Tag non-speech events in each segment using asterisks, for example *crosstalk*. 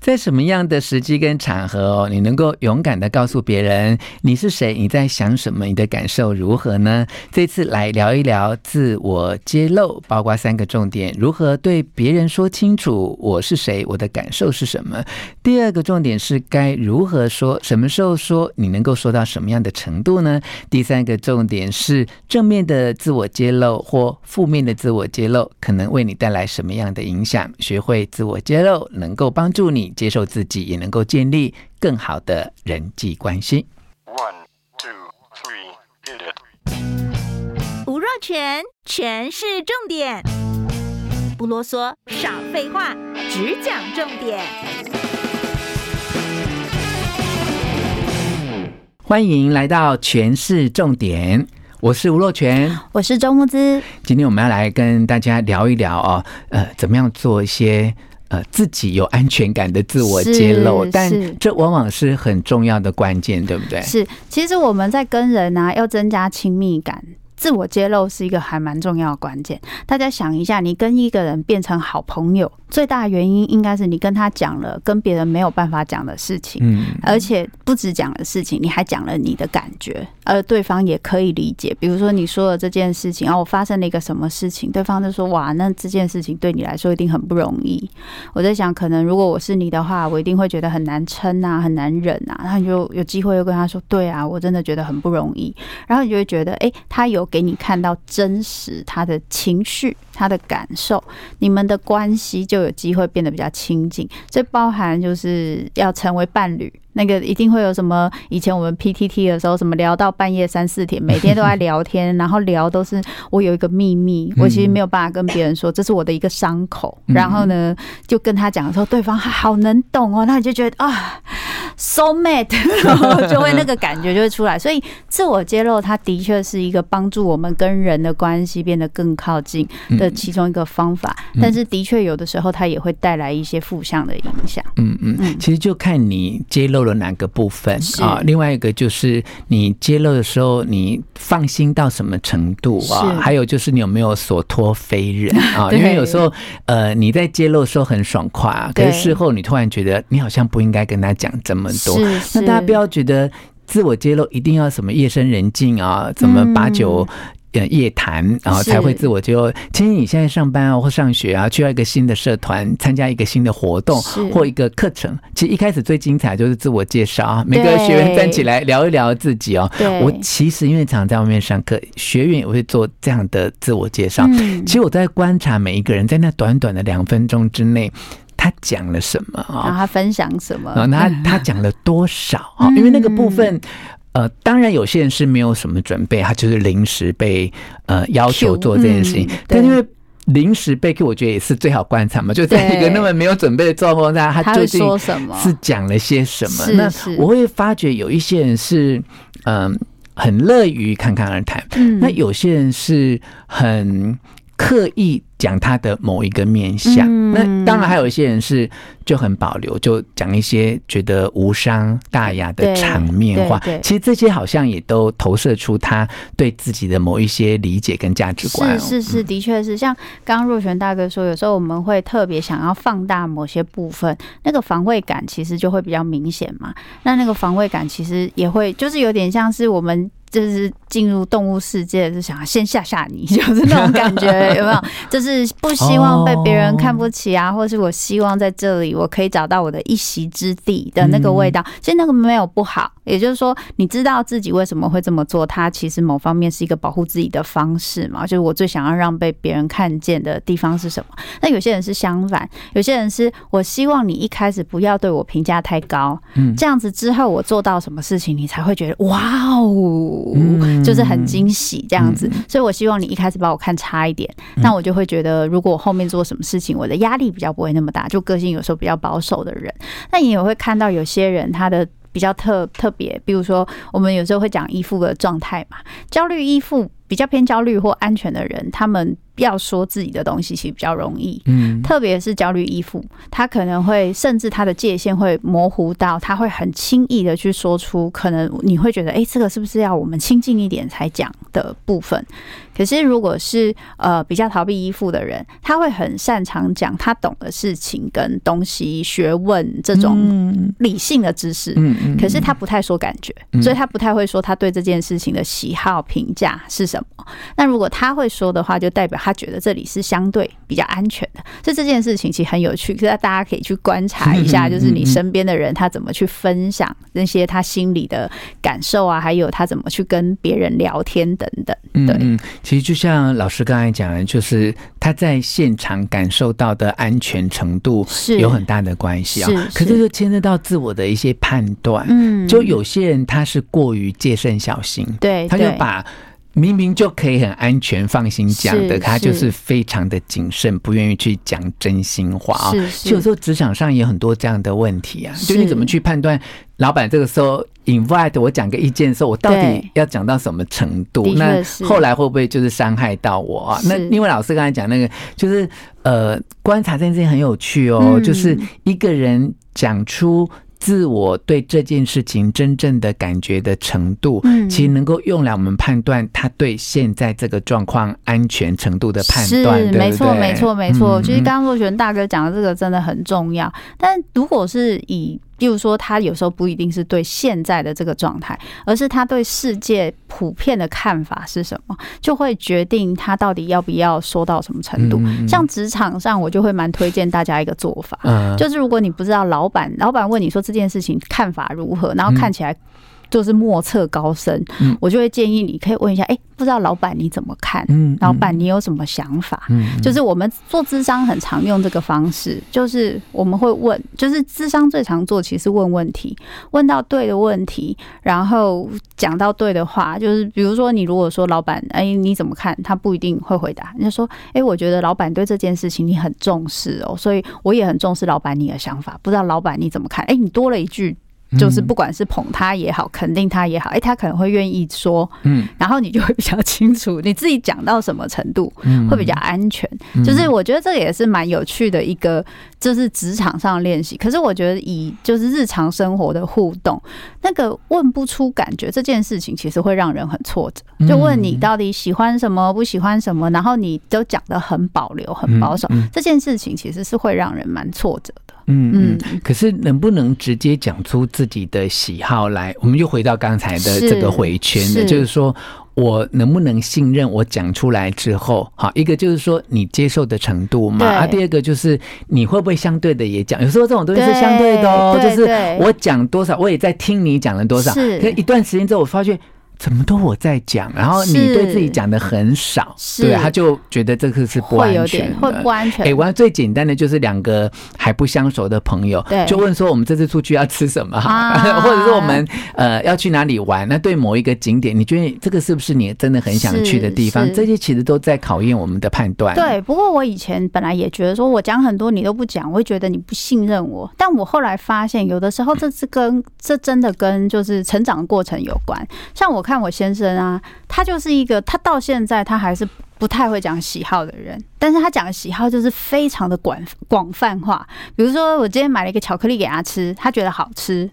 在什么样的时机跟场合哦，你能够勇敢的告诉别人你是谁，你在想什么，你的感受如何呢？这次来聊一聊自我揭露，包括三个重点：如何对别人说清楚我是谁，我的感受是什么；第二个重点是该如何说，什么时候说，你能够说到什么样的程度呢？第三个重点是正面的自我揭露或负面的自我揭露，可能为你带来什么样的影响？学会自我揭露，能够帮助你。接受自己，也能够建立更好的人际关系。One, two, three, hit it. 吴若全，全是重点，不啰嗦，少废话，只讲重点。欢迎来到全市重点，我是吴若全，我是周木之。今天我们要来跟大家聊一聊哦，呃，怎么样做一些。呃，自己有安全感的自我揭露，但这往往是很重要的关键，对不对？是，其实我们在跟人啊，要增加亲密感。自我揭露是一个还蛮重要的关键。大家想一下，你跟一个人变成好朋友，最大的原因应该是你跟他讲了跟别人没有办法讲的事情，嗯，而且不止讲了事情，你还讲了你的感觉，而对方也可以理解。比如说你说了这件事情，然后我发生了一个什么事情，对方就说：“哇，那这件事情对你来说一定很不容易。”我在想，可能如果我是你的话，我一定会觉得很难撑啊，很难忍啊。然后你就有机会又跟他说：“对啊，我真的觉得很不容易。”然后你就会觉得，哎，他有。给你看到真实他的情绪、他的感受，你们的关系就有机会变得比较亲近。这包含就是要成为伴侣。那个一定会有什么？以前我们 PTT 的时候，什么聊到半夜三四点，每天都在聊天，*laughs* 然后聊都是我有一个秘密，我其实没有办法跟别人说，这是我的一个伤口。然后呢，就跟他讲的时候，对方好能懂哦，那你就觉得啊，so mad，*laughs* 就会那个感觉就会出来。所以自我揭露，它的确是一个帮助我们跟人的关系变得更靠近的其中一个方法。但是的确有的时候，它也会带来一些负向的影响。嗯嗯，其实就看你揭露了哪个部分啊？另外一个就是你揭露的时候，你放心到什么程度啊？还有就是你有没有所托非人 *laughs* 啊？因为有时候呃你在揭露的时候很爽快，可是事后你突然觉得你好像不应该跟他讲这么多。那大家不要觉得自我揭露一定要什么夜深人静啊，怎么把酒。呃，夜谈，然后才会自我揭露。其实你现在上班啊，或上学啊，去到一个新的社团，参加一个新的活动或一个课程，其实一开始最精彩就是自我介绍啊。每个学员站起来聊一聊自己哦。我其实因为常常在外面上课，学员也会做这样的自我介绍。其实我在观察每一个人在那短短的两分钟之内，他讲了什么啊？他分享什么？然后他他讲了多少啊？*laughs* 因为那个部分。呃，当然有些人是没有什么准备，他就是临时被呃要求做这件事情。但因为临时被 Q，我觉得也是最好观察嘛，就在一个那么没有准备的状况下，他究竟是讲了些什么？那我会发觉有一些人是嗯很乐于侃侃而谈，那有些人是很刻意。讲他的某一个面相，那当然还有一些人是就很保留，就讲一些觉得无伤大雅的场面话。其实这些好像也都投射出他对自己的某一些理解跟价值观。是是是，的确是。像刚刚若璇大哥说，有时候我们会特别想要放大某些部分，那个防卫感其实就会比较明显嘛。那那个防卫感其实也会，就是有点像是我们就是进入动物世界，就想要先吓吓你，*laughs* 就是那种感觉，*laughs* 有没有？就是。不希望被别人看不起啊，或是我希望在这里我可以找到我的一席之地的那个味道。其实那个没有不好，也就是说，你知道自己为什么会这么做，它其实某方面是一个保护自己的方式嘛。就是我最想要让被别人看见的地方是什么？那有些人是相反，有些人是我希望你一开始不要对我评价太高，嗯这样子之后我做到什么事情，你才会觉得哇哦，就是很惊喜这样子。嗯、所以我希望你一开始把我看差一点，嗯、那我就会觉得，如果我后面做什么事情，我的压力比较不会那么大。就个性有时候比较保守的人，那你也会看到有些人他的。比较特特别，比如说我们有时候会讲依附的状态嘛，焦虑依附比较偏焦虑或安全的人，他们。要说自己的东西其实比较容易，嗯，特别是焦虑依附，他可能会甚至他的界限会模糊到，他会很轻易的去说出可能你会觉得，哎，这个是不是要我们亲近一点才讲的部分？可是如果是呃比较逃避依附的人，他会很擅长讲他懂的事情跟东西、学问这种理性的知识，嗯嗯，可是他不太说感觉，所以他不太会说他对这件事情的喜好评价是什么。那如果他会说的话，就代表他。觉得这里是相对比较安全的，所以这件事情其实很有趣，可是大家可以去观察一下，就是你身边的人他怎么去分享那些他心里的感受啊，还有他怎么去跟别人聊天等等。对，嗯，其实就像老师刚才讲的，就是他在现场感受到的安全程度是有很大的关系啊。可是就牵涉到自我的一些判断，嗯，就有些人他是过于戒慎小心，对，他就把。明明就可以很安全、放心讲的，他就是非常的谨慎，不愿意去讲真心话啊。其实有时候职场上也有很多这样的问题啊，就你怎么去判断老板这个时候 invite 我讲个意见的时候，我到底要讲到什么程度？那后来会不会就是伤害到我啊？那因为老师刚才讲那个，就是呃，观察这件事情很有趣哦，就是一个人讲出。自我对这件事情真正的感觉的程度，嗯，其实能够用来我们判断他对现在这个状况安全程度的判断，是，没错，没错，没错。其实刚刚若璇大哥讲的这个真的很重要，但如果是以例如说，他有时候不一定是对现在的这个状态，而是他对世界普遍的看法是什么，就会决定他到底要不要说到什么程度。像职场上，我就会蛮推荐大家一个做法，就是如果你不知道老板，老板问你说这件事情看法如何，然后看起来。就是莫测高深，嗯我就会建议你可以问一下，哎，不知道老板你怎么看？嗯，老板你有什么想法？嗯，就是我们做智商很常用这个方式，就是我们会问，就是智商最常做其实问问题，问到对的问题，然后讲到对的话，就是比如说你如果说老板，哎，你怎么看？他不一定会回答，你就说，哎，我觉得老板对这件事情你很重视哦，所以我也很重视老板你的想法，不知道老板你怎么看？哎，你多了一句。就是不管是捧他也好，肯定他也好，哎，他可能会愿意说，嗯，然后你就会比较 *laughs* 清楚你自己讲到什么程度，会比较安全。就是我觉得这个也是蛮有趣的一个，就是职场上练习。可是我觉得以就是日常生活的互动，那个问不出感觉这件事情，其实会让人很挫折。就问你到底喜欢什么，不喜欢什么，然后你都讲的很保留、很保守，这件事情其实是会让人蛮挫折的。嗯嗯，可是能不能直接讲出自己的喜好来？我们又回到刚才的这个回圈的，是就是说我能不能信任我讲出来之后，好，一个就是说你接受的程度嘛，啊，第二个就是你会不会相对的也讲？有时候这种东西是相对的哦，就是我讲多少，我也在听你讲了多少，可一段时间之后，我发现。怎么都我在讲，然后你对自己讲的很少，对，他就觉得这个是不安全的，会不安全。哎，我最简单的就是两个还不相熟的朋友，就问说我们这次出去要吃什么，*laughs* 或者说我们呃要去哪里玩？那对某一个景点，你觉得这个是不是你真的很想去的地方？这些其实都在考验我们的判断。对，不过我以前本来也觉得说我讲很多你都不讲，我会觉得你不信任我。但我后来发现，有的时候这是跟这真的跟就是成长过程有关。像我。看看我先生啊，他就是一个，他到现在他还是不太会讲喜好的人，但是他讲的喜好就是非常的广广泛化。比如说，我今天买了一个巧克力给他吃，他觉得好吃，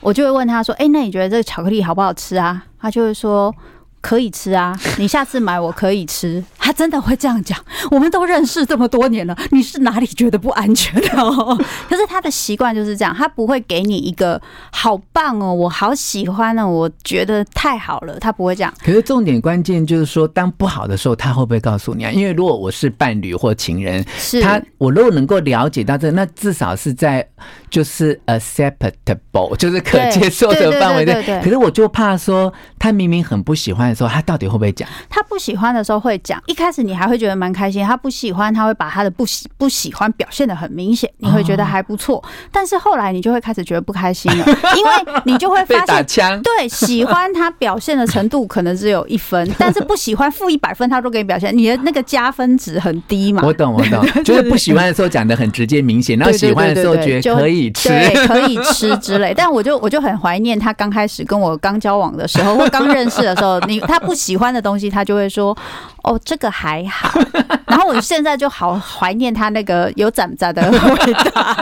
我就会问他说：“哎，那你觉得这个巧克力好不好吃啊？”他就会说。可以吃啊，你下次买我可以吃。他真的会这样讲。我们都认识这么多年了，你是哪里觉得不安全的？*laughs* 可是他的习惯就是这样，他不会给你一个好棒哦，我好喜欢哦，我觉得太好了，他不会这样。可是重点关键就是说，当不好的时候，他会不会告诉你啊？因为如果我是伴侣或情人，是他我如果能够了解到这，那至少是在就是 acceptable，就是可接受的范围内。可是我就怕说，他明明很不喜欢。的时候他到底会不会讲？他不喜欢的时候会讲，一开始你还会觉得蛮开心，他不喜欢，他会把他的不喜不喜欢表现的很明显，你会觉得还不错。但是后来你就会开始觉得不开心了，*laughs* 因为你就会发现，对，喜欢他表现的程度可能只有一分，*laughs* 但是不喜欢负一百分，他都给你表现，你的那个加分值很低嘛。我懂，我懂，*laughs* 就是不喜欢的时候讲的很直接明显，然后喜欢的时候觉得可以吃，对，可以吃之类。但我就我就很怀念他刚开始跟我刚交往的时候，或刚认识的时候，你他不喜欢的东西，他就会说。哦，这个还好。*laughs* 然后我现在就好怀念他那个有长长的 *laughs* 味道。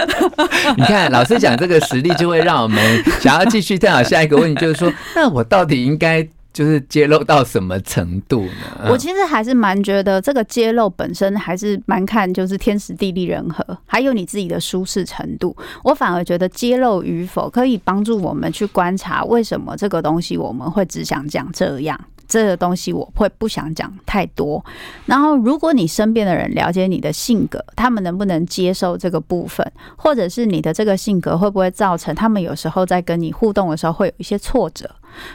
*laughs* 你看，老师讲这个实例，就会让我们想要继续探讨下一个问题，就是说，那我到底应该就是揭露到什么程度呢？我其实还是蛮觉得，这个揭露本身还是蛮看就是天时地利人和，还有你自己的舒适程度。我反而觉得揭露与否可以帮助我们去观察为什么这个东西我们会只想讲这样。这个东西我会不想讲太多。然后，如果你身边的人了解你的性格，他们能不能接受这个部分，或者是你的这个性格会不会造成他们有时候在跟你互动的时候会有一些挫折？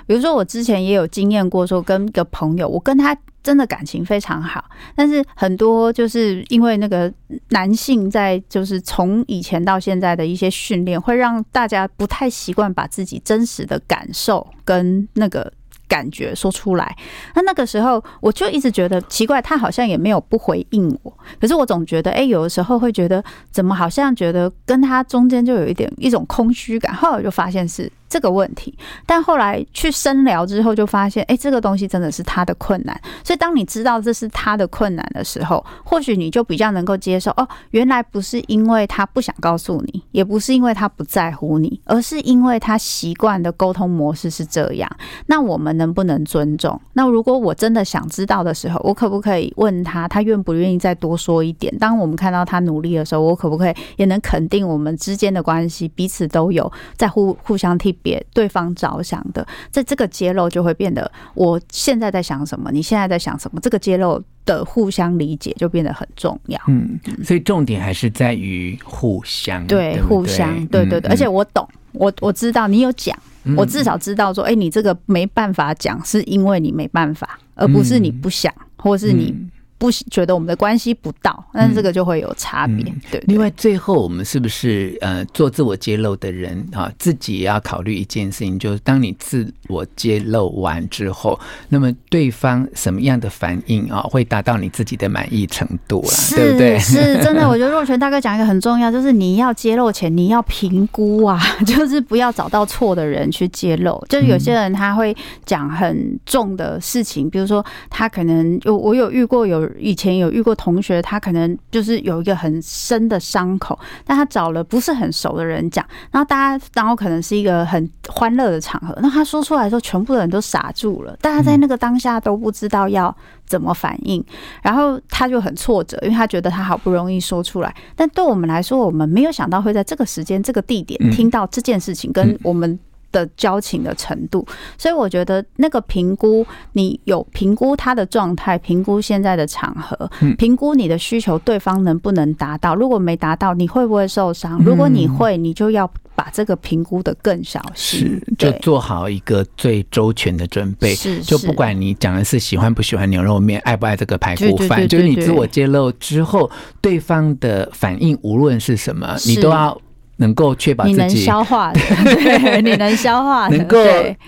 比如说，我之前也有经验过，说跟一个朋友，我跟他真的感情非常好，但是很多就是因为那个男性在就是从以前到现在的一些训练，会让大家不太习惯把自己真实的感受跟那个。感觉说出来，那那个时候我就一直觉得奇怪，他好像也没有不回应我，可是我总觉得，哎，有的时候会觉得怎么好像觉得跟他中间就有一点一种空虚感，后来我就发现是。这个问题，但后来去深聊之后，就发现，哎，这个东西真的是他的困难。所以，当你知道这是他的困难的时候，或许你就比较能够接受。哦，原来不是因为他不想告诉你，也不是因为他不在乎你，而是因为他习惯的沟通模式是这样。那我们能不能尊重？那如果我真的想知道的时候，我可不可以问他，他愿不愿意再多说一点？当我们看到他努力的时候，我可不可以也能肯定我们之间的关系，彼此都有在互互相替。别对方着想的，在这个揭露就会变得，我现在在想什么，你现在在想什么，这个揭露的互相理解就变得很重要。嗯，所以重点还是在于互相，对，对对互相，对对对，而且我懂，我我知道你有讲，我至少知道说，哎，你这个没办法讲，是因为你没办法，而不是你不想，或是你。不觉得我们的关系不到，但是这个就会有差别。对，对，另外，最后我们是不是呃做自我揭露的人啊，自己也要考虑一件事情，就是当你自我揭露完之后，那么对方什么样的反应啊，会达到你自己的满意程度啊？对不对？是 *laughs* 真的，我觉得若泉大哥讲一个很重要，就是你要揭露前你要评估啊，*laughs* 就是不要找到错的人去揭露。就是有些人他会讲很重的事情，比如说他可能有我有遇过有。以前有遇过同学，他可能就是有一个很深的伤口，但他找了不是很熟的人讲，然后大家，然后可能是一个很欢乐的场合，那他说出来的时候，全部的人都傻住了，大家在那个当下都不知道要怎么反应，然后他就很挫折，因为他觉得他好不容易说出来，但对我们来说，我们没有想到会在这个时间、这个地点听到这件事情，跟我们。的交情的程度，所以我觉得那个评估，你有评估他的状态，评估现在的场合，评估你的需求，对方能不能达到？如果没达到，你会不会受伤？如果你会，你就要把这个评估的更小心，就做好一个最周全的准备。是，就不管你讲的是喜欢不喜欢牛肉面，爱不爱这个排骨饭，就是你自我揭露之后，对方的反应无论是什么，你都要。能够确保自己能消化的，*laughs* 对，你能消化的，能够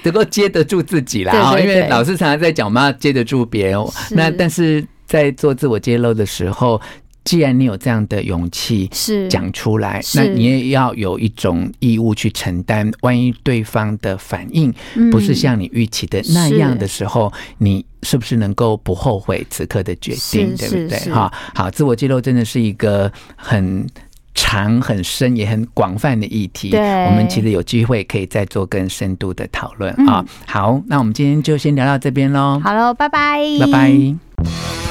能够接得住自己啦。啊，因为老师常常在讲，我们要接得住别人。那但是在做自我揭露的时候，既然你有这样的勇气是讲出来，那你也要有一种义务去承担。万一对方的反应不是像你预期的那样的时候，你是不是能够不后悔此刻的决定？对不对？哈，好，自我揭露真的是一个很。长很深也很广泛的议题，我们其实有机会可以再做更深度的讨论啊。好，那我们今天就先聊到这边喽。好喽，拜拜，拜拜。